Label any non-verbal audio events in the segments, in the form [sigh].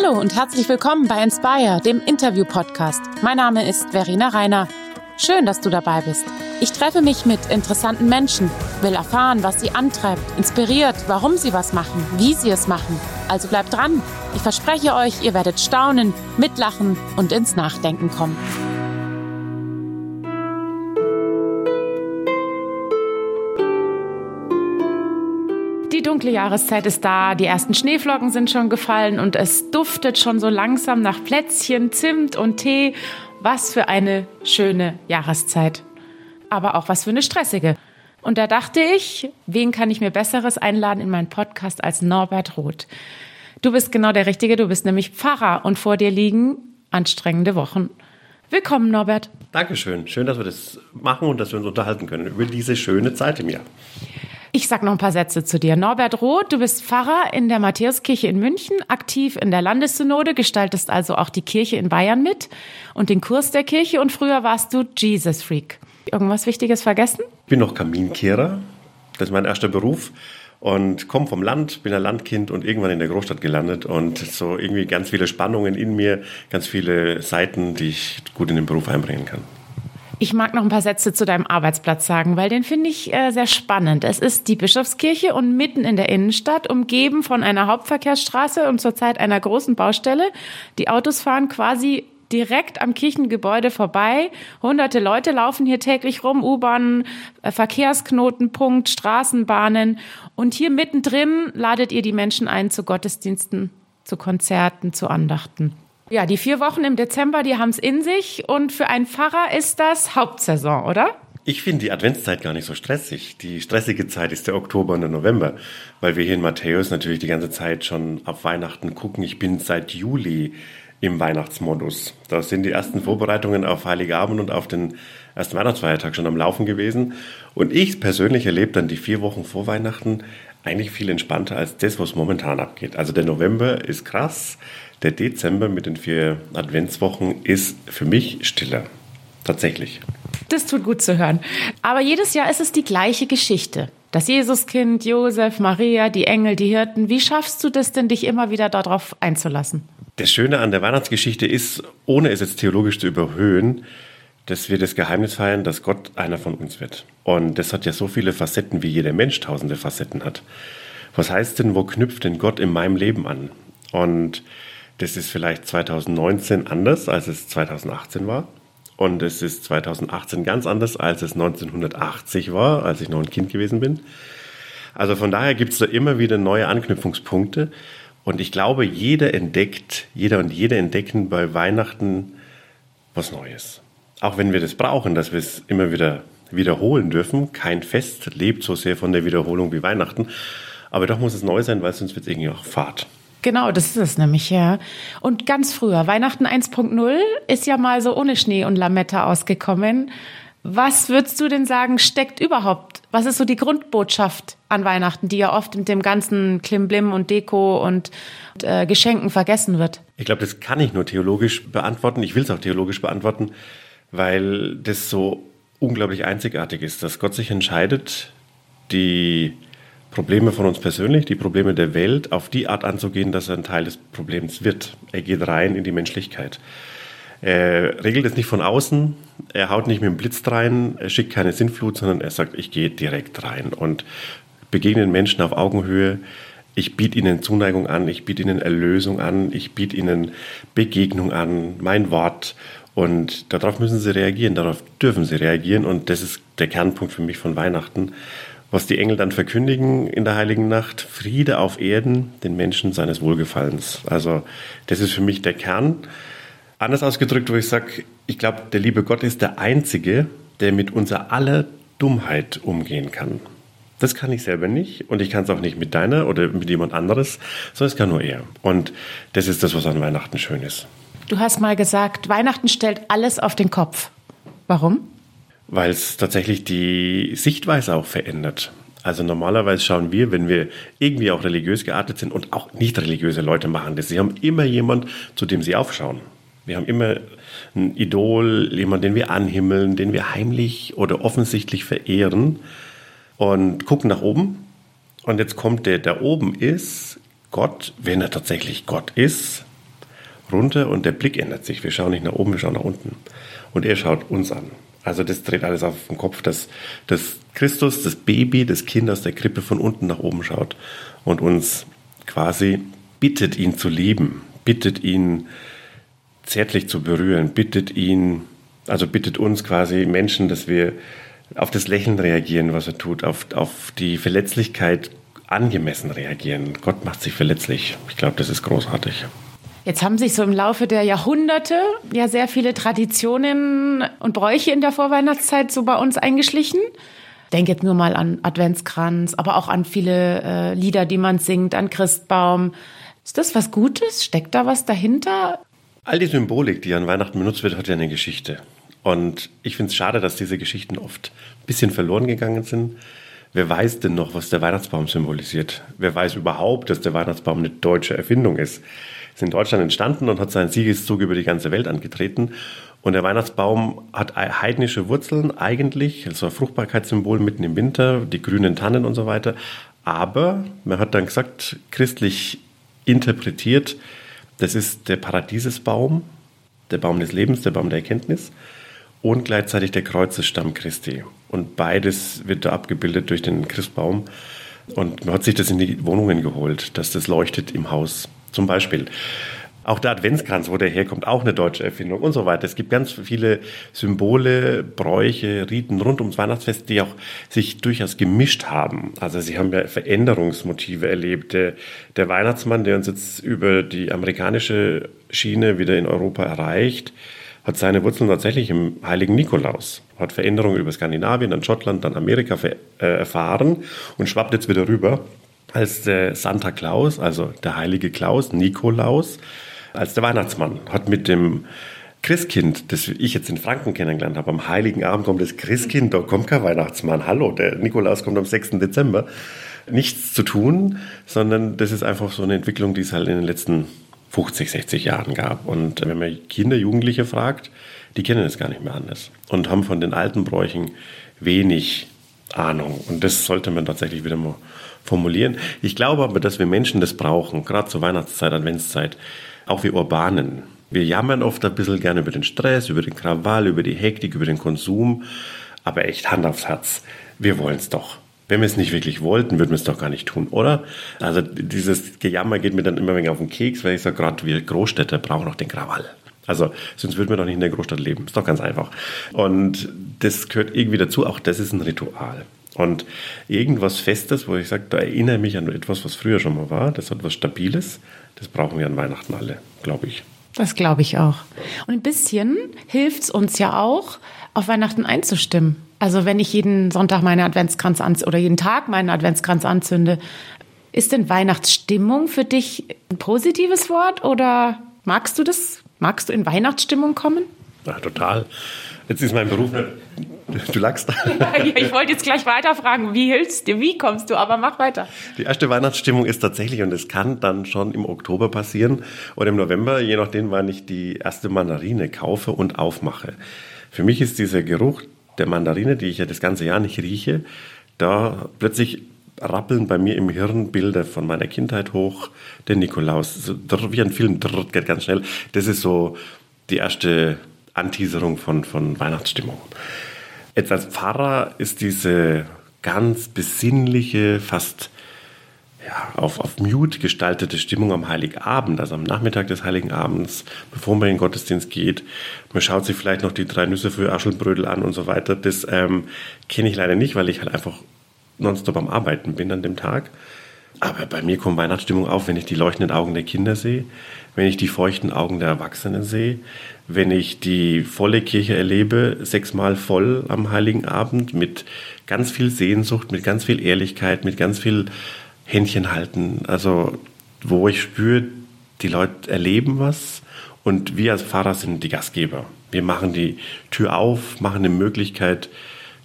Hallo und herzlich willkommen bei Inspire, dem Interview-Podcast. Mein Name ist Verena Reiner. Schön, dass du dabei bist. Ich treffe mich mit interessanten Menschen, will erfahren, was sie antreibt, inspiriert, warum sie was machen, wie sie es machen. Also bleibt dran. Ich verspreche euch, ihr werdet staunen, mitlachen und ins Nachdenken kommen. Dunkle Jahreszeit ist da, die ersten Schneeflocken sind schon gefallen und es duftet schon so langsam nach Plätzchen, Zimt und Tee. Was für eine schöne Jahreszeit. Aber auch was für eine stressige. Und da dachte ich, wen kann ich mir Besseres einladen in meinen Podcast als Norbert Roth? Du bist genau der Richtige, du bist nämlich Pfarrer und vor dir liegen anstrengende Wochen. Willkommen, Norbert. Dankeschön. Schön, dass wir das machen und dass wir uns unterhalten können über diese schöne Zeit im Jahr. Ich sag noch ein paar Sätze zu dir. Norbert Roth, du bist Pfarrer in der Matthäuskirche in München, aktiv in der Landessynode, gestaltest also auch die Kirche in Bayern mit und den Kurs der Kirche und früher warst du Jesus Freak. Irgendwas Wichtiges vergessen? Ich bin noch Kaminkehrer. Das ist mein erster Beruf und komme vom Land, bin ein Landkind und irgendwann in der Großstadt gelandet und so irgendwie ganz viele Spannungen in mir, ganz viele Seiten, die ich gut in den Beruf einbringen kann. Ich mag noch ein paar Sätze zu deinem Arbeitsplatz sagen, weil den finde ich äh, sehr spannend. Es ist die Bischofskirche und mitten in der Innenstadt, umgeben von einer Hauptverkehrsstraße und zurzeit einer großen Baustelle. Die Autos fahren quasi direkt am Kirchengebäude vorbei. Hunderte Leute laufen hier täglich rum, U-Bahnen, äh, Verkehrsknotenpunkt, Straßenbahnen. Und hier mittendrin ladet ihr die Menschen ein zu Gottesdiensten, zu Konzerten, zu Andachten. Ja, die vier Wochen im Dezember, die haben es in sich. Und für einen Pfarrer ist das Hauptsaison, oder? Ich finde die Adventszeit gar nicht so stressig. Die stressige Zeit ist der Oktober und der November, weil wir hier in Matthäus natürlich die ganze Zeit schon auf Weihnachten gucken. Ich bin seit Juli im Weihnachtsmodus. Da sind die ersten Vorbereitungen auf Heiligabend und auf den ersten Weihnachtsfeiertag schon am Laufen gewesen. Und ich persönlich erlebe dann die vier Wochen vor Weihnachten eigentlich viel entspannter als das, was momentan abgeht. Also der November ist krass. Der Dezember mit den vier Adventswochen ist für mich stiller. Tatsächlich. Das tut gut zu hören. Aber jedes Jahr ist es die gleiche Geschichte. Das Jesuskind, Josef, Maria, die Engel, die Hirten. Wie schaffst du das denn, dich immer wieder darauf einzulassen? Das Schöne an der Weihnachtsgeschichte ist, ohne es jetzt theologisch zu überhöhen, dass wir das Geheimnis feiern, dass Gott einer von uns wird. Und das hat ja so viele Facetten, wie jeder Mensch tausende Facetten hat. Was heißt denn, wo knüpft denn Gott in meinem Leben an? Und das ist vielleicht 2019 anders, als es 2018 war. Und es ist 2018 ganz anders, als es 1980 war, als ich noch ein Kind gewesen bin. Also von daher gibt es da immer wieder neue Anknüpfungspunkte. Und ich glaube, jeder entdeckt, jeder und jede entdecken bei Weihnachten was Neues. Auch wenn wir das brauchen, dass wir es immer wieder wiederholen dürfen. Kein Fest lebt so sehr von der Wiederholung wie Weihnachten. Aber doch muss es neu sein, weil sonst wird es irgendwie auch Fahrt. Genau, das ist es nämlich, ja. Und ganz früher, Weihnachten 1.0 ist ja mal so ohne Schnee und Lametta ausgekommen. Was würdest du denn sagen, steckt überhaupt? Was ist so die Grundbotschaft an Weihnachten, die ja oft mit dem ganzen Klimblim und Deko und äh, Geschenken vergessen wird? Ich glaube, das kann ich nur theologisch beantworten. Ich will es auch theologisch beantworten, weil das so unglaublich einzigartig ist, dass Gott sich entscheidet, die Probleme von uns persönlich, die Probleme der Welt auf die Art anzugehen, dass er ein Teil des Problems wird. Er geht rein in die Menschlichkeit. Er regelt es nicht von außen, er haut nicht mit dem Blitz rein, er schickt keine Sinnflut, sondern er sagt, ich gehe direkt rein und begegne den Menschen auf Augenhöhe. Ich biete ihnen Zuneigung an, ich biete ihnen Erlösung an, ich biete ihnen Begegnung an, mein Wort. Und darauf müssen sie reagieren, darauf dürfen sie reagieren. Und das ist der Kernpunkt für mich von Weihnachten, was die Engel dann verkündigen in der heiligen Nacht, Friede auf Erden, den Menschen seines Wohlgefallens. Also das ist für mich der Kern. Anders ausgedrückt, wo ich sage, ich glaube, der liebe Gott ist der Einzige, der mit unserer aller Dummheit umgehen kann. Das kann ich selber nicht und ich kann es auch nicht mit deiner oder mit jemand anderes, sondern es kann nur er. Und das ist das, was an Weihnachten schön ist. Du hast mal gesagt, Weihnachten stellt alles auf den Kopf. Warum? Weil es tatsächlich die Sichtweise auch verändert. Also normalerweise schauen wir, wenn wir irgendwie auch religiös geartet sind und auch nicht religiöse Leute machen das. Sie haben immer jemand, zu dem sie aufschauen. Wir haben immer ein Idol, jemand, den wir anhimmeln, den wir heimlich oder offensichtlich verehren und gucken nach oben. Und jetzt kommt der, der oben ist, Gott, wenn er tatsächlich Gott ist, runter und der Blick ändert sich. Wir schauen nicht nach oben, wir schauen nach unten. Und er schaut uns an. Also das dreht alles auf den Kopf, dass, dass Christus, das Baby, das Kind aus der Krippe von unten nach oben schaut und uns quasi bittet, ihn zu lieben, bittet ihn zärtlich zu berühren, bittet ihn, also bittet uns quasi Menschen, dass wir auf das Lächeln reagieren, was er tut, auf, auf die Verletzlichkeit angemessen reagieren. Gott macht sich verletzlich. Ich glaube, das ist großartig. Jetzt haben sich so im Laufe der Jahrhunderte ja sehr viele Traditionen und Bräuche in der Vorweihnachtszeit so bei uns eingeschlichen. Denk jetzt nur mal an Adventskranz, aber auch an viele äh, Lieder, die man singt, an Christbaum. Ist das was Gutes? Steckt da was dahinter? All die Symbolik, die an Weihnachten benutzt wird, hat ja eine Geschichte. Und ich finde es schade, dass diese Geschichten oft ein bisschen verloren gegangen sind. Wer weiß denn noch, was der Weihnachtsbaum symbolisiert? Wer weiß überhaupt, dass der Weihnachtsbaum eine deutsche Erfindung ist? Ist in Deutschland entstanden und hat seinen Siegeszug über die ganze Welt angetreten. Und der Weihnachtsbaum hat heidnische Wurzeln eigentlich, also ein Fruchtbarkeitssymbol mitten im Winter, die grünen Tannen und so weiter. Aber man hat dann gesagt, christlich interpretiert, das ist der Paradiesesbaum, der Baum des Lebens, der Baum der Erkenntnis und gleichzeitig der Kreuzesstamm Christi. Und beides wird da abgebildet durch den Christbaum. Und man hat sich das in die Wohnungen geholt, dass das leuchtet im Haus. Zum Beispiel. Auch der Adventskranz, wo der herkommt, auch eine deutsche Erfindung und so weiter. Es gibt ganz viele Symbole, Bräuche, Riten rund ums Weihnachtsfest, die auch sich durchaus gemischt haben. Also sie haben ja Veränderungsmotive erlebt. Der, der Weihnachtsmann, der uns jetzt über die amerikanische Schiene wieder in Europa erreicht, hat seine Wurzeln tatsächlich im heiligen Nikolaus, hat Veränderungen über Skandinavien, dann Schottland, dann Amerika äh, erfahren und schwappt jetzt wieder rüber als der Santa Claus, also der heilige Klaus, Nikolaus, als der Weihnachtsmann, hat mit dem Christkind, das ich jetzt in Franken kennengelernt habe, am heiligen Abend kommt das Christkind, da kommt kein Weihnachtsmann, hallo, der Nikolaus kommt am 6. Dezember, nichts zu tun, sondern das ist einfach so eine Entwicklung, die es halt in den letzten 50, 60 Jahren gab. Und wenn man Kinder, Jugendliche fragt, die kennen es gar nicht mehr anders und haben von den alten Bräuchen wenig Ahnung. Und das sollte man tatsächlich wieder mal formulieren. Ich glaube aber, dass wir Menschen das brauchen, gerade zur Weihnachtszeit, Adventszeit, auch wir Urbanen. Wir jammern oft ein bisschen gerne über den Stress, über den Krawall, über die Hektik, über den Konsum. Aber echt Hand aufs Herz. Wir wollen es doch. Wenn wir es nicht wirklich wollten, würden wir es doch gar nicht tun, oder? Also dieses Gejammer geht mir dann immer wenig auf den Keks, weil ich sage, gerade wir Großstädter brauchen noch den Krawall. Also sonst würden wir doch nicht in der Großstadt leben. Ist doch ganz einfach. Und das gehört irgendwie dazu. Auch das ist ein Ritual. Und irgendwas Festes, wo ich sage, da erinnere ich mich an etwas, was früher schon mal war. Das hat was Stabiles. Das brauchen wir an Weihnachten alle, glaube ich. Das glaube ich auch. Und ein bisschen hilft es uns ja auch, auf Weihnachten einzustimmen. Also wenn ich jeden Sonntag meine Adventskranz anzünde oder jeden Tag meinen Adventskranz anzünde, ist denn Weihnachtsstimmung für dich ein positives Wort oder magst du das? Magst du in Weihnachtsstimmung kommen? Ja, total. Jetzt ist mein Beruf Du lachst. [laughs] Ja, ich wollte jetzt gleich weiterfragen, wie hilfst dir, wie kommst du, aber mach weiter. Die erste Weihnachtsstimmung ist tatsächlich, und es kann dann schon im Oktober passieren oder im November, je nachdem, wann ich die erste Mandarine kaufe und aufmache. Für mich ist dieser Geruch der Mandarine, die ich ja das ganze Jahr nicht rieche, da plötzlich rappeln bei mir im Hirn Bilder von meiner Kindheit hoch. Der Nikolaus, so, wie ein Film, geht ganz schnell. Das ist so die erste Anteaserung von, von Weihnachtsstimmung. Jetzt als Pfarrer ist diese ganz besinnliche, fast ja, auf, auf Mute gestaltete Stimmung am Heiligabend, also am Nachmittag des Heiligen Abends, bevor man in den Gottesdienst geht. Man schaut sich vielleicht noch die drei Nüsse für Aschelbrödel an und so weiter. Das ähm, kenne ich leider nicht, weil ich halt einfach nonstop am Arbeiten bin an dem Tag. Aber bei mir kommt Weihnachtsstimmung auf, wenn ich die leuchtenden Augen der Kinder sehe, wenn ich die feuchten Augen der Erwachsenen sehe, wenn ich die volle Kirche erlebe, sechsmal voll am Heiligen Abend mit ganz viel Sehnsucht, mit ganz viel Ehrlichkeit, mit ganz viel Händchen halten. Also, wo ich spüre, die Leute erleben was und wir als Pfarrer sind die Gastgeber. Wir machen die Tür auf, machen eine Möglichkeit,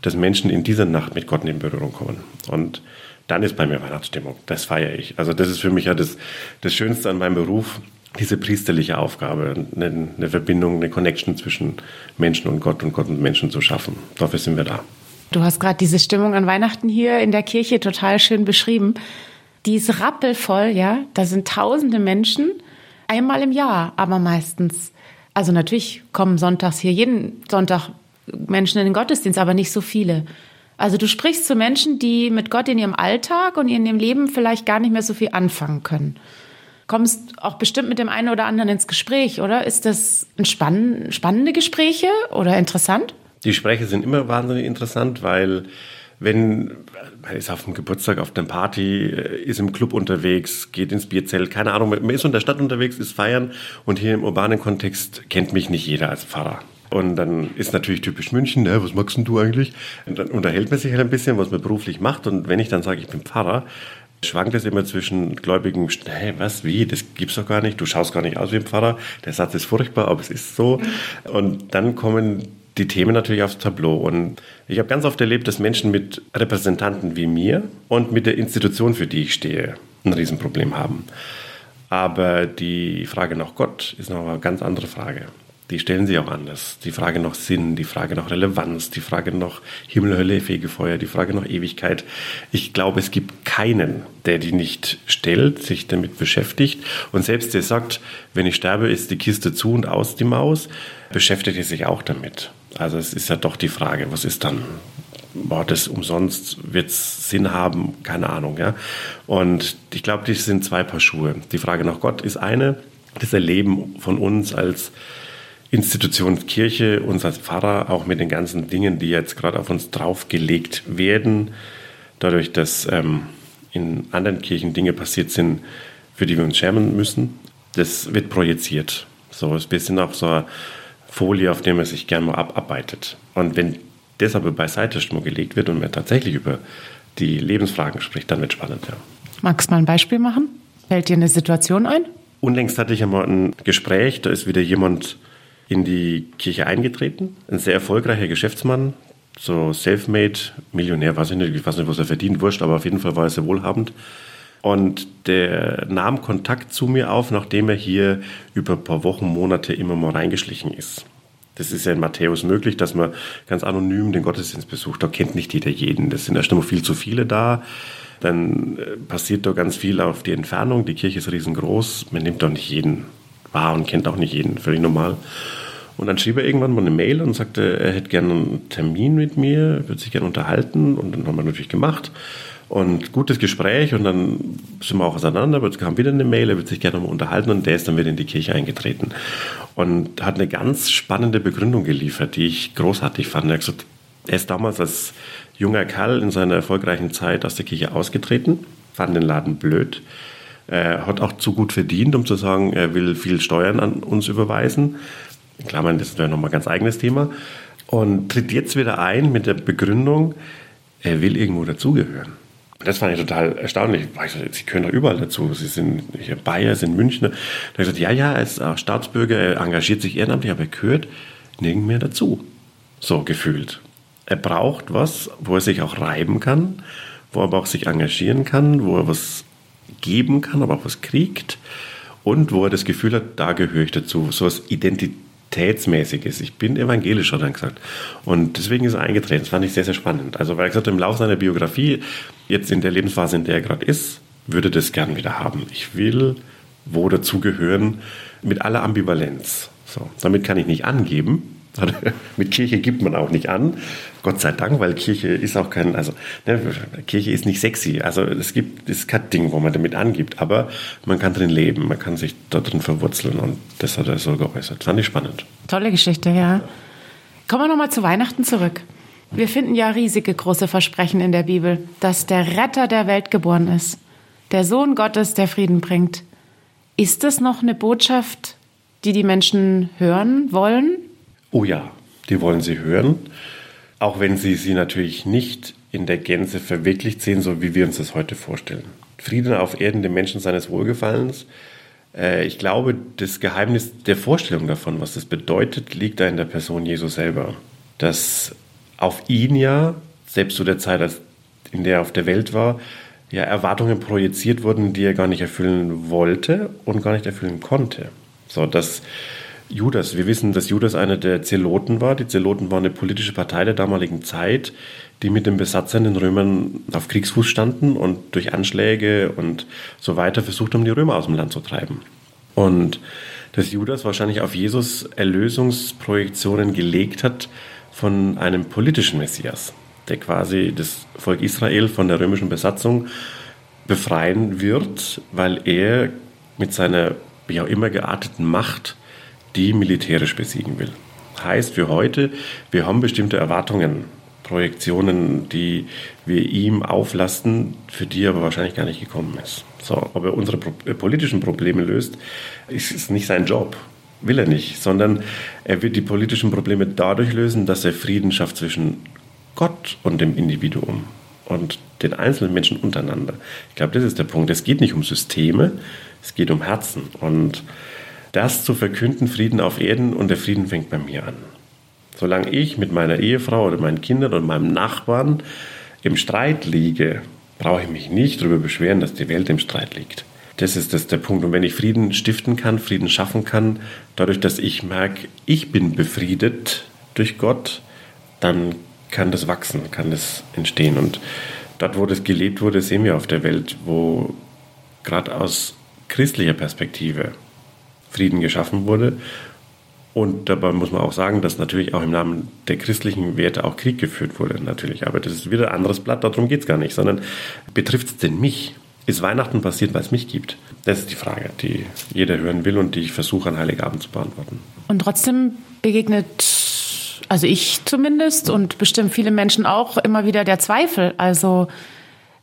dass Menschen in dieser Nacht mit Gott in Berührung kommen. Und dann ist bei mir Weihnachtsstimmung. Das feiere ich. Also das ist für mich ja das, das Schönste an meinem Beruf, diese priesterliche Aufgabe, eine, eine Verbindung, eine Connection zwischen Menschen und Gott und Gott und Menschen zu schaffen. Dafür sind wir da. Du hast gerade diese Stimmung an Weihnachten hier in der Kirche total schön beschrieben. Die ist rappelvoll, ja. Da sind tausende Menschen. einmal im Jahr, aber meistens. Also natürlich kommen sonntags hier jeden Sonntag Menschen in den Gottesdienst, aber nicht so viele. Also du sprichst zu Menschen, die mit Gott in ihrem Alltag und in ihrem Leben vielleicht gar nicht mehr so viel anfangen können. Kommst auch bestimmt mit dem einen oder anderen ins Gespräch, oder? Ist das spann spannende Gespräche oder interessant? Die Gespräche sind immer wahnsinnig interessant, weil wenn man ist auf dem Geburtstag, auf der Party, äh, ist im Club unterwegs, geht ins Bierzelt, keine Ahnung, man ist in der Stadt unterwegs, ist feiern und hier im urbanen Kontext kennt mich nicht jeder als Pfarrer. Und dann ist natürlich typisch München, ne, was magst denn du eigentlich? Und dann unterhält man sich halt ein bisschen, was man beruflich macht. Und wenn ich dann sage, ich bin Pfarrer, schwankt es immer zwischen Gläubigen, hey, was, wie, das gibt's doch gar nicht, du schaust gar nicht aus wie ein Pfarrer, der Satz ist furchtbar, aber es ist so. Und dann kommen die Themen natürlich aufs Tableau. Und ich habe ganz oft erlebt, dass Menschen mit Repräsentanten wie mir und mit der Institution, für die ich stehe, ein Riesenproblem haben. Aber die Frage nach Gott ist noch eine ganz andere Frage die stellen sie auch anders. Die Frage nach Sinn, die Frage nach Relevanz, die Frage nach Himmel, Hölle, Fegefeuer, die Frage nach Ewigkeit. Ich glaube, es gibt keinen, der die nicht stellt, sich damit beschäftigt. Und selbst der sagt, wenn ich sterbe, ist die Kiste zu und aus die Maus, beschäftigt er sich auch damit. Also es ist ja doch die Frage, was ist dann? War das umsonst? Wird es Sinn haben? Keine Ahnung. Ja? Und ich glaube, das sind zwei Paar Schuhe. Die Frage nach Gott ist eine, das Erleben von uns als Institution Kirche, unser Pfarrer, auch mit den ganzen Dingen, die jetzt gerade auf uns draufgelegt werden, dadurch, dass ähm, in anderen Kirchen Dinge passiert sind, für die wir uns schämen müssen, das wird projiziert. So ist ein bisschen auch so eine Folie, auf der man sich gerne mal abarbeitet. Und wenn das aber beiseite schon gelegt wird und man tatsächlich über die Lebensfragen spricht, dann wird es spannend. Ja. Magst du mal ein Beispiel machen? Fällt dir eine Situation ein? Unlängst hatte ich einmal ein Gespräch, da ist wieder jemand in die Kirche eingetreten. Ein sehr erfolgreicher Geschäftsmann, so self-made, Millionär, weiß ich nicht, ich weiß nicht, was er verdient, wurscht, aber auf jeden Fall war er sehr wohlhabend. Und der nahm Kontakt zu mir auf, nachdem er hier über ein paar Wochen, Monate immer mal reingeschlichen ist. Das ist ja in Matthäus möglich, dass man ganz anonym den Gottesdienst besucht. Da kennt nicht jeder jeden. Das sind erst einmal viel zu viele da. Dann äh, passiert da ganz viel auf die Entfernung. Die Kirche ist riesengroß. Man nimmt doch nicht jeden wahr und kennt auch nicht jeden. Völlig normal. Und dann schrieb er irgendwann mal eine Mail und sagte, er hätte gerne einen Termin mit mir, würde sich gerne unterhalten. Und dann haben wir natürlich gemacht. Und gutes Gespräch und dann sind wir auch auseinander, aber es kam wieder eine Mail, er würde sich gerne mal unterhalten und der ist dann wieder in die Kirche eingetreten. Und hat eine ganz spannende Begründung geliefert, die ich großartig fand. Er, gesagt, er ist damals als junger Kerl in seiner erfolgreichen Zeit aus der Kirche ausgetreten, fand den Laden blöd, er hat auch zu gut verdient, um zu sagen, er will viel Steuern an uns überweisen, in Klammern, das wäre nochmal ein ganz eigenes Thema. Und tritt jetzt wieder ein mit der Begründung, er will irgendwo dazugehören. Das fand ich total erstaunlich. Sie können doch überall dazu. Sie sind hier Bayer, sind Münchner. Da habe ich gesagt, ja, ja, er ist auch Staatsbürger, er engagiert sich ehrenamtlich, aber er gehört nirgend mehr dazu. So gefühlt. Er braucht was, wo er sich auch reiben kann, wo er aber auch sich engagieren kann, wo er was geben kann, aber auch was kriegt und wo er das Gefühl hat, da gehöre ich dazu. So was Identität Identitätsmäßiges. Ich bin evangelisch, hat er gesagt. Und deswegen ist er eingetreten. Das fand ich sehr, sehr spannend. Also, weil er gesagt hat, im Laufe seiner Biografie, jetzt in der Lebensphase, in der er gerade ist, würde das gern wieder haben. Ich will wo dazugehören, mit aller Ambivalenz. So, damit kann ich nicht angeben, Mit Kirche gibt man auch nicht an, Gott sei Dank, weil Kirche ist auch kein, also ne, Kirche ist nicht sexy. Also es gibt, es ist kein Ding, wo man damit angibt, aber man kann drin leben, man kann sich da drin verwurzeln und das hat er so geäußert. Fand ich spannend. Tolle Geschichte, ja. Kommen wir nochmal zu Weihnachten zurück. Wir finden ja riesige große Versprechen in der Bibel, dass der Retter der Welt geboren ist, der Sohn Gottes, der Frieden bringt. Ist das noch eine Botschaft, die die Menschen hören wollen? Oh ja, die wollen sie hören, auch wenn sie sie natürlich nicht in der Gänze verwirklicht sehen, so wie wir uns das heute vorstellen. Frieden auf Erden dem Menschen seines Wohlgefallens. Äh, ich glaube, das Geheimnis der Vorstellung davon, was das bedeutet, liegt da in der Person Jesu selber. Dass auf ihn ja, selbst zu der Zeit, in der er auf der Welt war, ja Erwartungen projiziert wurden, die er gar nicht erfüllen wollte und gar nicht erfüllen konnte. So, dass Judas. Wir wissen, dass Judas einer der Zeloten war. Die Zeloten waren eine politische Partei der damaligen Zeit, die mit den Besatzern, den Römern, auf Kriegsfuß standen und durch Anschläge und so weiter versucht haben, die Römer aus dem Land zu treiben. Und dass Judas wahrscheinlich auf Jesus Erlösungsprojektionen gelegt hat von einem politischen Messias, der quasi das Volk Israel von der römischen Besatzung befreien wird, weil er mit seiner wie auch immer gearteten Macht die militärisch besiegen will. Heißt für heute, wir haben bestimmte Erwartungen, Projektionen, die wir ihm auflasten, für die er aber wahrscheinlich gar nicht gekommen ist. So, ob er unsere äh, politischen Probleme löst, ist nicht sein Job. Will er nicht, sondern er wird die politischen Probleme dadurch lösen, dass er Frieden schafft zwischen Gott und dem Individuum und den einzelnen Menschen untereinander. Ich glaube, das ist der Punkt. Es geht nicht um Systeme, es geht um Herzen. Und das zu verkünden, Frieden auf Erden und der Frieden fängt bei mir an. Solange ich mit meiner Ehefrau oder meinen Kindern und meinem Nachbarn im Streit liege, brauche ich mich nicht darüber beschweren, dass die Welt im Streit liegt. Das ist das der Punkt. Und wenn ich Frieden stiften kann, Frieden schaffen kann, dadurch, dass ich merke, ich bin befriedet durch Gott, dann kann das wachsen, kann das entstehen. Und dort, wo das gelebt wurde, sehen wir auf der Welt, wo gerade aus christlicher Perspektive Frieden geschaffen wurde. Und dabei muss man auch sagen, dass natürlich auch im Namen der christlichen Werte auch Krieg geführt wurde, natürlich. Aber das ist wieder ein anderes Blatt, darum geht es gar nicht, sondern betrifft es denn mich? Ist Weihnachten passiert, weil es mich gibt? Das ist die Frage, die jeder hören will und die ich versuche an Heiligabend zu beantworten. Und trotzdem begegnet, also ich zumindest und bestimmt viele Menschen auch, immer wieder der Zweifel. Also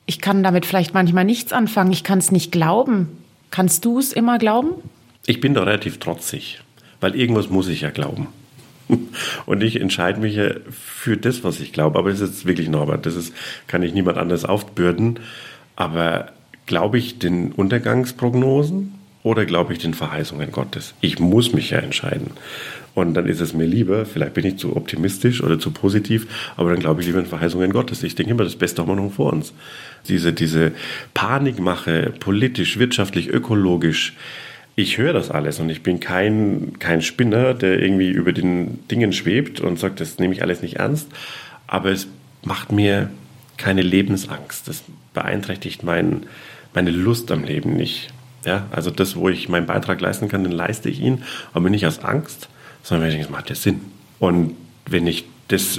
ich kann damit vielleicht manchmal nichts anfangen, ich kann es nicht glauben. Kannst du es immer glauben? Ich bin da relativ trotzig, weil irgendwas muss ich ja glauben. [laughs] Und ich entscheide mich ja für das, was ich glaube. Aber es ist wirklich Norbert, das ist, kann ich niemand anders aufbürden. Aber Glaube ich den Untergangsprognosen oder glaube ich den Verheißungen Gottes? Ich muss mich ja entscheiden. Und dann ist es mir lieber, vielleicht bin ich zu optimistisch oder zu positiv, aber dann glaube ich lieber in Verheißungen Gottes. Ich denke immer, das Beste haben wir noch vor uns. Diese, diese Panikmache, politisch, wirtschaftlich, ökologisch, ich höre das alles und ich bin kein, kein Spinner, der irgendwie über den Dingen schwebt und sagt, das nehme ich alles nicht ernst. Aber es macht mir keine Lebensangst. Das beeinträchtigt mein, meine Lust am Leben nicht. Ja, also das, wo ich meinen Beitrag leisten kann, den leiste ich ihn, aber nicht aus Angst, sondern weil ich denke, es macht ja Sinn. Und wenn ich das,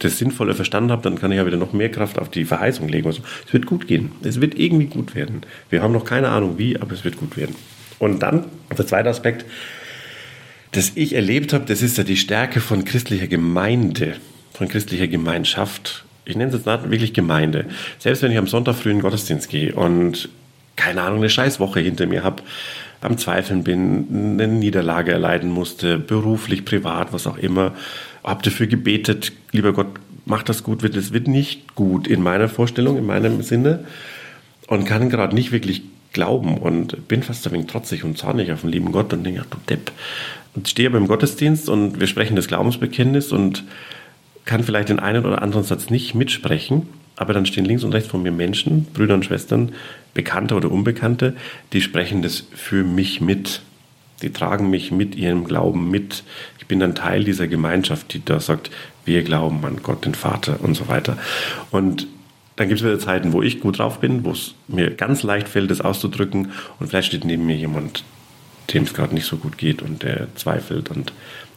das Sinnvolle verstanden habe, dann kann ich ja wieder noch mehr Kraft auf die Verheißung legen. Also, es wird gut gehen. Es wird irgendwie gut werden. Wir haben noch keine Ahnung wie, aber es wird gut werden. Und dann, der zweite Aspekt, das ich erlebt habe, das ist ja die Stärke von christlicher Gemeinde, von christlicher Gemeinschaft ich nenne es jetzt wirklich Gemeinde. Selbst wenn ich am Sonntag früh in den Gottesdienst gehe und keine Ahnung, eine Scheißwoche hinter mir habe, am Zweifeln bin, eine Niederlage erleiden musste, beruflich, privat, was auch immer, habe dafür gebetet, lieber Gott, mach das gut, wird es wird nicht gut in meiner Vorstellung, in meinem Sinne und kann gerade nicht wirklich glauben und bin fast ein wenig trotzig und zornig auf den lieben Gott und denke, ach du Depp. Und stehe aber im Gottesdienst und wir sprechen das Glaubensbekenntnis und kann vielleicht den einen oder anderen Satz nicht mitsprechen, aber dann stehen links und rechts von mir Menschen, Brüder und Schwestern, Bekannte oder Unbekannte, die sprechen das für mich mit. Die tragen mich mit ihrem Glauben mit. Ich bin ein Teil dieser Gemeinschaft, die da sagt, wir glauben an Gott, den Vater und so weiter. Und dann gibt es wieder Zeiten, wo ich gut drauf bin, wo es mir ganz leicht fällt, das auszudrücken. Und vielleicht steht neben mir jemand, dem es gerade nicht so gut geht und der zweifelt. Und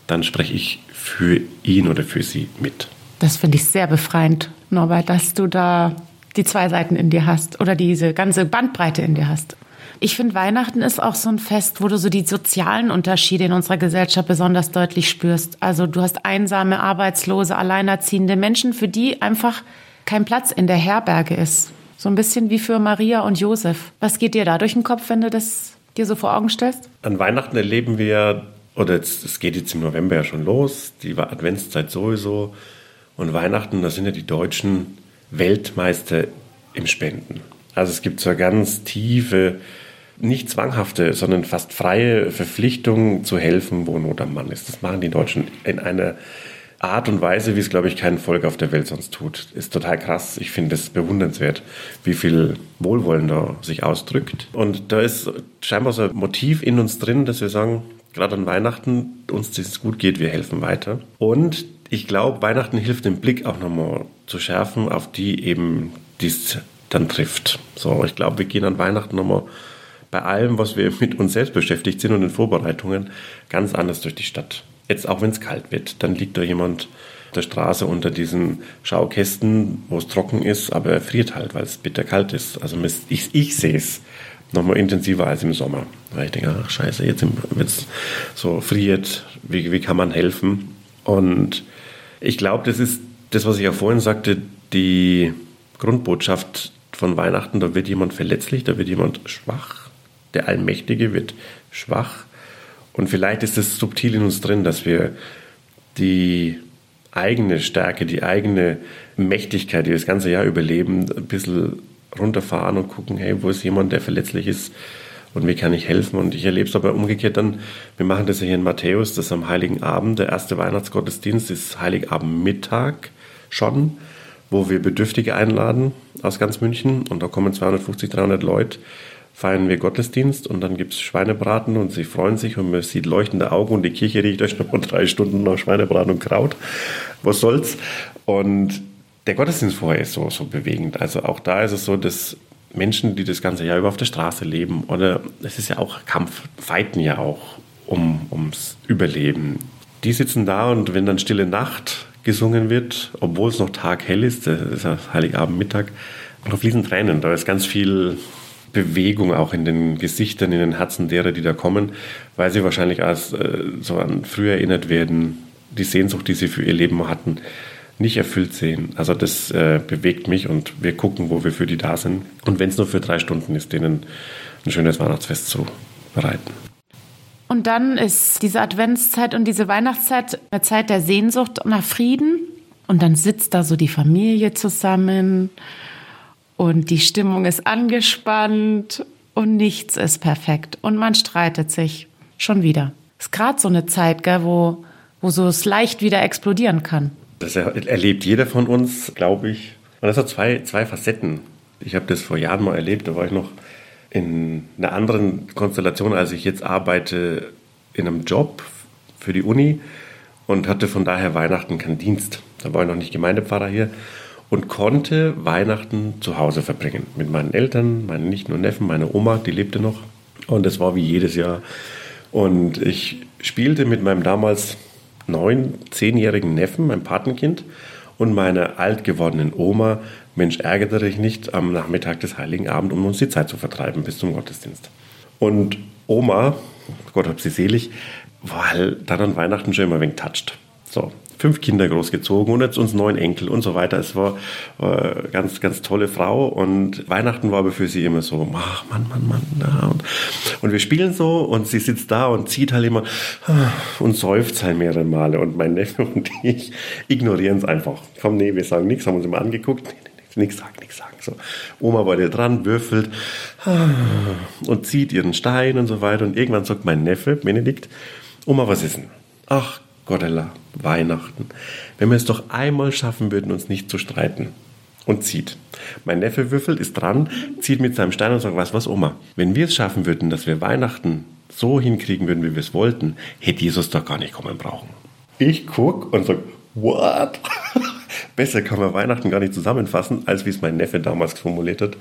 dann spreche ich für ihn oder für sie mit. Das finde ich sehr befreiend, Norbert, dass du da die zwei Seiten in dir hast oder diese ganze Bandbreite in dir hast. Ich finde, Weihnachten ist auch so ein Fest, wo du so die sozialen Unterschiede in unserer Gesellschaft besonders deutlich spürst. Also du hast einsame, arbeitslose, alleinerziehende Menschen, für die einfach kein Platz in der Herberge ist. So ein bisschen wie für Maria und Josef. Was geht dir da durch den Kopf, wenn du das dir so vor Augen stellst? An Weihnachten erleben wir oder es geht jetzt im November ja schon los, die Adventszeit sowieso. Und Weihnachten, da sind ja die Deutschen Weltmeister im Spenden. Also es gibt so eine ganz tiefe, nicht zwanghafte, sondern fast freie Verpflichtung zu helfen, wo Not am Mann ist. Das machen die Deutschen in einer Art und Weise, wie es, glaube ich, kein Volk auf der Welt sonst tut. Ist total krass. Ich finde es bewundernswert, wie viel Wohlwollen da sich ausdrückt. Und da ist scheinbar so ein Motiv in uns drin, dass wir sagen, gerade an Weihnachten, uns es gut geht, wir helfen weiter. Und ich glaube, Weihnachten hilft den Blick auch nochmal zu schärfen, auf die eben dies dann trifft. So, ich glaube, wir gehen an Weihnachten nochmal bei allem, was wir mit uns selbst beschäftigt sind und in Vorbereitungen, ganz anders durch die Stadt. Jetzt auch wenn es kalt wird, dann liegt da jemand auf der Straße unter diesen Schaukästen, wo es trocken ist, aber er friert halt, weil es bitterkalt ist. Also ich, ich sehe es nochmal intensiver als im Sommer. Weil ich denke, ach scheiße, jetzt wird es so friert, wie, wie kann man helfen? Und ich glaube, das ist das, was ich ja vorhin sagte, die Grundbotschaft von Weihnachten, da wird jemand verletzlich, da wird jemand schwach, der Allmächtige wird schwach. Und vielleicht ist es subtil in uns drin, dass wir die eigene Stärke, die eigene Mächtigkeit, die wir das ganze Jahr überleben, ein bisschen runterfahren und gucken, hey, wo ist jemand, der verletzlich ist und wie kann ich helfen? Und ich erlebe es aber umgekehrt dann, wir machen das ja hier in Matthäus, das am Heiligen Abend, der erste Weihnachtsgottesdienst ist Heiligabendmittag schon, wo wir Bedürftige einladen aus ganz München. Und da kommen 250, 300 Leute, feiern wir Gottesdienst und dann gibt es Schweinebraten und sie freuen sich und man sieht leuchtende Augen und die Kirche riecht euch noch mal [laughs] drei Stunden nach Schweinebraten und Kraut. Was soll's? Und der Gottesdienst vorher ist so, so bewegend. Also auch da ist es so, dass Menschen, die das ganze Jahr über auf der Straße leben, oder es ist ja auch Kampf, fighten ja auch um, ums Überleben. Die sitzen da und wenn dann Stille Nacht gesungen wird, obwohl es noch Tag hell ist, das ist ja Heiligabend Mittag, da fließen Tränen. Da ist ganz viel Bewegung auch in den Gesichtern, in den Herzen derer, die da kommen, weil sie wahrscheinlich als äh, so an früher erinnert werden, die Sehnsucht, die sie für ihr Leben hatten, nicht erfüllt sehen. Also das äh, bewegt mich und wir gucken, wo wir für die da sind. Und wenn es nur für drei Stunden ist, denen ein schönes Weihnachtsfest zu bereiten. Und dann ist diese Adventszeit und diese Weihnachtszeit eine Zeit der Sehnsucht nach Frieden. Und dann sitzt da so die Familie zusammen und die Stimmung ist angespannt und nichts ist perfekt. Und man streitet sich schon wieder. Ist gerade so eine Zeit, gell, wo, wo so es leicht wieder explodieren kann. Das erlebt jeder von uns, glaube ich. Und das hat zwei, zwei Facetten. Ich habe das vor Jahren mal erlebt, da war ich noch in einer anderen Konstellation, als ich jetzt arbeite, in einem Job für die Uni und hatte von daher Weihnachten keinen Dienst. Da war ich noch nicht Gemeindepfarrer hier und konnte Weihnachten zu Hause verbringen. Mit meinen Eltern, meinen Nichten und Neffen, meine Oma, die lebte noch. Und es war wie jedes Jahr. Und ich spielte mit meinem damals neun, zehnjährigen Neffen, mein Patenkind, und meiner alt gewordenen Oma, Mensch, ärgere dich nicht am Nachmittag des Heiligen Abend, um uns die Zeit zu vertreiben bis zum Gottesdienst. Und Oma, Gott hab sie selig, halt dann an Weihnachten schon immer ein wenig touched. So, fünf Kinder großgezogen und jetzt uns neun Enkel und so weiter. Es war äh, ganz, ganz tolle Frau und Weihnachten war aber für sie immer so, ach Mann, Mann, Mann. Ja. Und, und wir spielen so und sie sitzt da und zieht halt immer ah, und seufzt halt mehrere Male und mein Neffe [laughs] und ich ignorieren es einfach. Komm, nee, wir sagen nichts, haben uns immer angeguckt. Nee, nee, nichts sagen, nichts sagen. So. Oma war da dran, würfelt ah, und zieht ihren Stein und so weiter und irgendwann sagt mein Neffe, Benedikt, Oma, was ist denn? Ach Gottella, Weihnachten. Wenn wir es doch einmal schaffen würden, uns nicht zu streiten. Und zieht. Mein Neffe würfelt, ist dran, zieht mit seinem Stein und sagt, was, was, Oma, wenn wir es schaffen würden, dass wir Weihnachten so hinkriegen würden, wie wir es wollten, hätte Jesus doch gar nicht kommen brauchen. Ich guck und sag, what? [laughs] Besser kann man Weihnachten gar nicht zusammenfassen, als wie es mein Neffe damals formuliert hat.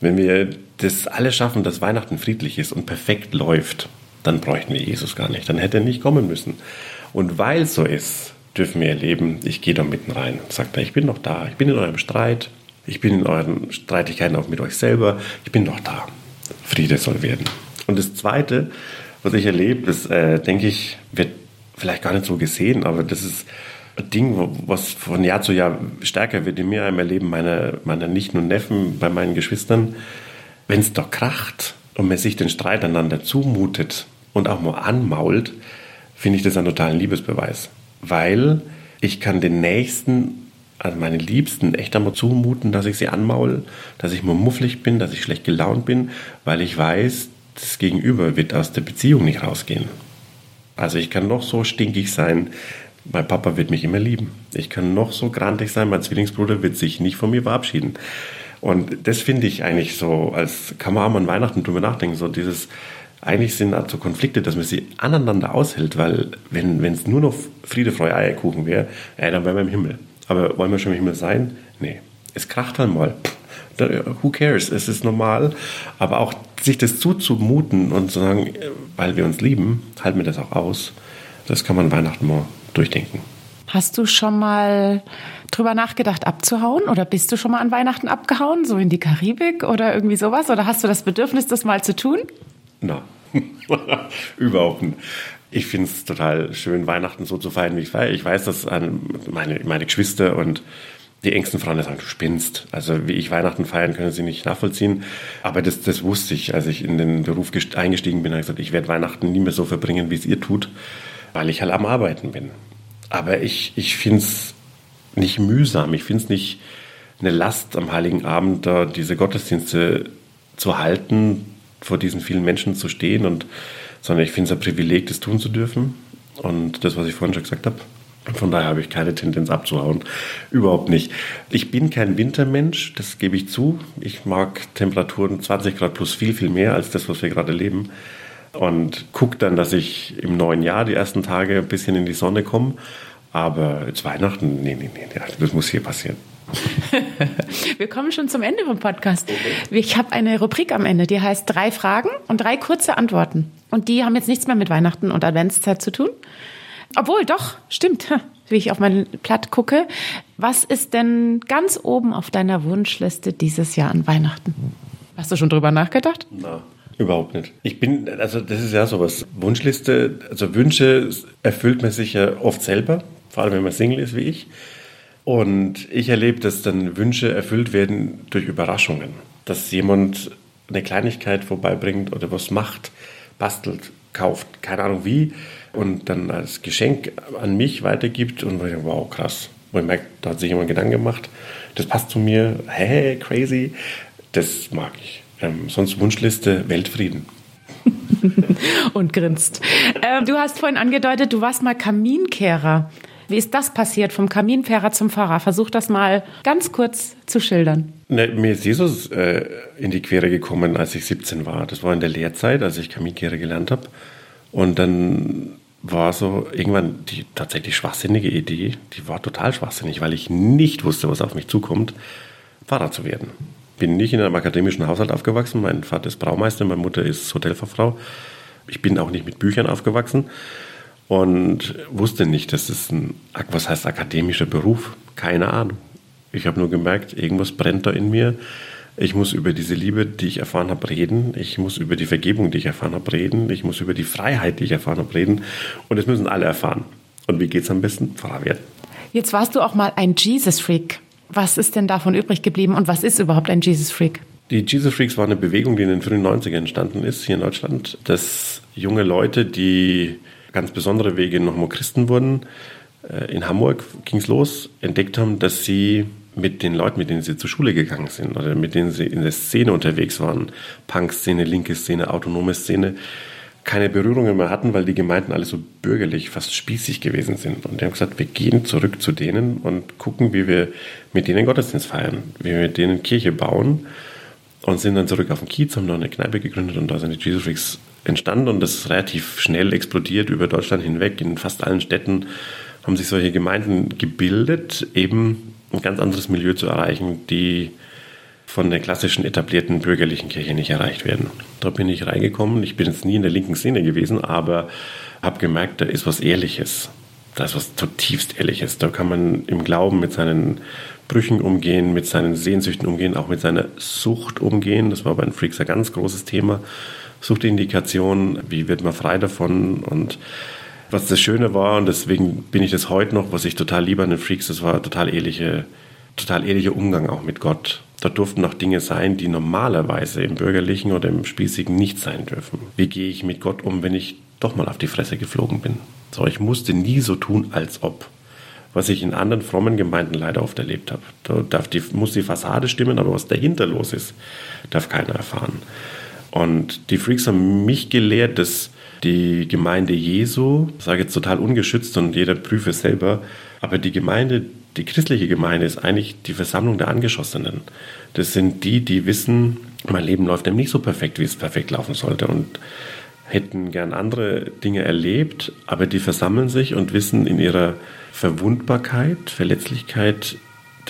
Wenn wir das alles schaffen, dass Weihnachten friedlich ist und perfekt läuft, dann bräuchten wir Jesus gar nicht. Dann hätte er nicht kommen müssen. Und weil so ist, dürfen wir erleben, ich gehe da mitten rein. Sagt er, ich bin noch da, ich bin in eurem Streit, ich bin in euren Streitigkeiten auch mit euch selber, ich bin noch da. Friede soll werden. Und das Zweite, was ich erlebe, das äh, denke ich, wird vielleicht gar nicht so gesehen, aber das ist ein Ding, was von Jahr zu Jahr stärker wird in mir im Erleben meiner, meiner Nichten und Neffen, bei meinen Geschwistern. Wenn es doch kracht und man sich den Streit einander zumutet und auch mal anmault, finde ich das einen totalen Liebesbeweis. Weil ich kann den Nächsten, also meine Liebsten, echt einmal zumuten, dass ich sie anmaul, dass ich mal mufflig bin, dass ich schlecht gelaunt bin, weil ich weiß, das Gegenüber wird aus der Beziehung nicht rausgehen. Also ich kann noch so stinkig sein, mein Papa wird mich immer lieben. Ich kann noch so grantig sein, mein Zwillingsbruder wird sich nicht von mir verabschieden. Und das finde ich eigentlich so, als kann man auch mal an Weihnachten drüber nachdenken, so dieses, eigentlich sind also Konflikte, dass man sie aneinander aushält, weil wenn es nur noch Friede, Freude, Eierkuchen wäre, ja, dann wären wir im Himmel. Aber wollen wir schon im Himmel sein? Nee. Es kracht halt mal. who cares? Es ist normal. Aber auch sich das zuzumuten und zu sagen, weil wir uns lieben, halten wir das auch aus. Das kann man Weihnachten mal durchdenken. Hast du schon mal drüber nachgedacht, abzuhauen? Oder bist du schon mal an Weihnachten abgehauen, so in die Karibik oder irgendwie sowas? Oder hast du das Bedürfnis, das mal zu tun? Na, [laughs] überhaupt nicht. Ich finde es total schön, Weihnachten so zu feiern, wie ich feiere. Ich weiß, dass meine, meine Geschwister und die engsten Freunde sagen, du spinnst. Also wie ich Weihnachten feiern, können sie nicht nachvollziehen. Aber das, das wusste ich, als ich in den Beruf eingestiegen bin. Ich gesagt, ich werde Weihnachten nie mehr so verbringen, wie es ihr tut, weil ich halt am Arbeiten bin. Aber ich, ich finde es nicht mühsam. Ich finde es nicht eine Last am Heiligen Abend, da diese Gottesdienste zu halten, vor diesen vielen Menschen zu stehen, und, sondern ich finde es ein Privileg, das tun zu dürfen. Und das, was ich vorhin schon gesagt habe, von daher habe ich keine Tendenz abzuhauen. Überhaupt nicht. Ich bin kein Wintermensch, das gebe ich zu. Ich mag Temperaturen 20 Grad plus viel, viel mehr als das, was wir gerade leben und gucke dann, dass ich im neuen Jahr die ersten Tage ein bisschen in die Sonne komme. Aber jetzt Weihnachten, nee, nee, nee, das muss hier passieren. [laughs] Wir kommen schon zum Ende vom Podcast. Ich habe eine Rubrik am Ende, die heißt drei Fragen und drei kurze Antworten. Und die haben jetzt nichts mehr mit Weihnachten und Adventszeit zu tun. Obwohl, doch, stimmt, wie ich auf mein Blatt gucke. Was ist denn ganz oben auf deiner Wunschliste dieses Jahr an Weihnachten? Hast du schon drüber nachgedacht? Na. Überhaupt nicht. Ich bin, also das ist ja sowas. Wunschliste, also Wünsche erfüllt man sich ja oft selber, vor allem wenn man Single ist wie ich. Und ich erlebe, dass dann Wünsche erfüllt werden durch Überraschungen. Dass jemand eine Kleinigkeit vorbeibringt oder was macht, bastelt, kauft, keine Ahnung wie, und dann als Geschenk an mich weitergibt und ich denke, wow, krass. Wo ich merke, da hat sich jemand Gedanken gemacht, das passt zu mir, hey, crazy, das mag ich. Ähm, sonst Wunschliste Weltfrieden. [laughs] und grinst. Äh, du hast vorhin angedeutet, du warst mal Kaminkehrer. Wie ist das passiert, vom Kaminkehrer zum Pfarrer? Versuch das mal ganz kurz zu schildern. Ne, mir ist Jesus äh, in die Quere gekommen, als ich 17 war. Das war in der Lehrzeit, als ich Kaminkehrer gelernt habe. Und dann war so irgendwann die tatsächlich schwachsinnige Idee, die war total schwachsinnig, weil ich nicht wusste, was auf mich zukommt, Pfarrer zu werden bin nicht in einem akademischen Haushalt aufgewachsen. Mein Vater ist Braumeister, meine Mutter ist Hotelfachfrau. Ich bin auch nicht mit Büchern aufgewachsen und wusste nicht, dass es ein, was heißt akademischer Beruf? Keine Ahnung. Ich habe nur gemerkt, irgendwas brennt da in mir. Ich muss über diese Liebe, die ich erfahren habe, reden. Ich muss über die Vergebung, die ich erfahren habe, reden. Ich muss über die Freiheit, die ich erfahren habe, reden. Und das müssen alle erfahren. Und wie geht es am besten? Werden. Jetzt warst du auch mal ein Jesus-Freak. Was ist denn davon übrig geblieben und was ist überhaupt ein Jesus Freak? Die Jesus Freaks war eine Bewegung, die in den frühen 90ern entstanden ist, hier in Deutschland, dass junge Leute, die ganz besondere Wege nochmal Christen wurden, äh, in Hamburg ging es los, entdeckt haben, dass sie mit den Leuten, mit denen sie zur Schule gegangen sind oder mit denen sie in der Szene unterwegs waren, Punk-Szene, linke Szene, autonome Szene, keine Berührungen mehr hatten, weil die Gemeinden alle so bürgerlich, fast spießig gewesen sind. Und die haben gesagt, wir gehen zurück zu denen und gucken, wie wir mit denen Gottesdienst feiern, wie wir mit denen Kirche bauen und sind dann zurück auf den Kiez, haben noch eine Kneipe gegründet und da sind die Jesus Freaks entstanden und das ist relativ schnell explodiert über Deutschland hinweg. In fast allen Städten haben sich solche Gemeinden gebildet, eben ein ganz anderes Milieu zu erreichen, die von der klassischen etablierten bürgerlichen Kirche nicht erreicht werden. Da bin ich reingekommen. Ich bin jetzt nie in der linken Szene gewesen, aber habe gemerkt, da ist was Ehrliches. Da ist was zutiefst Ehrliches. Da kann man im Glauben mit seinen Brüchen umgehen, mit seinen Sehnsüchten umgehen, auch mit seiner Sucht umgehen. Das war bei den Freaks ein ganz großes Thema. Suchtindikation, wie wird man frei davon und was das Schöne war, und deswegen bin ich das heute noch, was ich total liebe an den Freaks, das war total ehrliche, total ehrlicher Umgang auch mit Gott. Da durften auch Dinge sein, die normalerweise im bürgerlichen oder im spießigen nicht sein dürfen. Wie gehe ich mit Gott um, wenn ich doch mal auf die Fresse geflogen bin? So, ich musste nie so tun, als ob. Was ich in anderen frommen Gemeinden leider oft erlebt habe. Da darf die, muss die Fassade stimmen, aber was dahinter los ist, darf keiner erfahren. Und die Freaks haben mich gelehrt, dass die Gemeinde Jesu, ich sage jetzt total ungeschützt und jeder prüfe selber, aber die Gemeinde, die christliche Gemeinde ist eigentlich die Versammlung der Angeschossenen. Das sind die, die wissen, mein Leben läuft eben nicht so perfekt, wie es perfekt laufen sollte und hätten gern andere Dinge erlebt, aber die versammeln sich und wissen in ihrer Verwundbarkeit, Verletzlichkeit,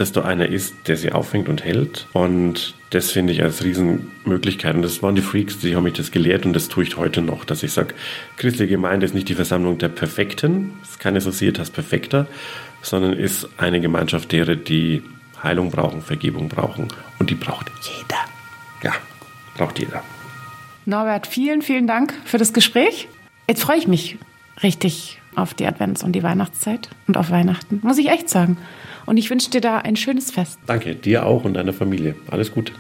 dass du einer ist, der sie auffängt und hält. Und das finde ich als Riesenmöglichkeit. Und das waren die Freaks, die haben mich das gelehrt und das tue ich heute noch, dass ich sage, christliche Gemeinde ist nicht die Versammlung der Perfekten, ist keine Societas Perfekter, sondern ist eine Gemeinschaft derer, die Heilung brauchen, Vergebung brauchen. Und die braucht jeder. Ja, braucht jeder. Norbert, vielen, vielen Dank für das Gespräch. Jetzt freue ich mich richtig auf die Advents- und die Weihnachtszeit und auf Weihnachten, muss ich echt sagen. Und ich wünsche dir da ein schönes Fest. Danke, dir auch und deiner Familie. Alles Gute.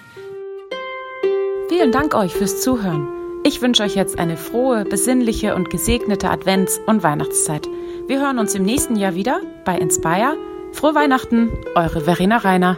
Vielen Dank euch fürs Zuhören. Ich wünsche euch jetzt eine frohe, besinnliche und gesegnete Advents- und Weihnachtszeit. Wir hören uns im nächsten Jahr wieder bei Inspire. Frohe Weihnachten, eure Verena Reiner.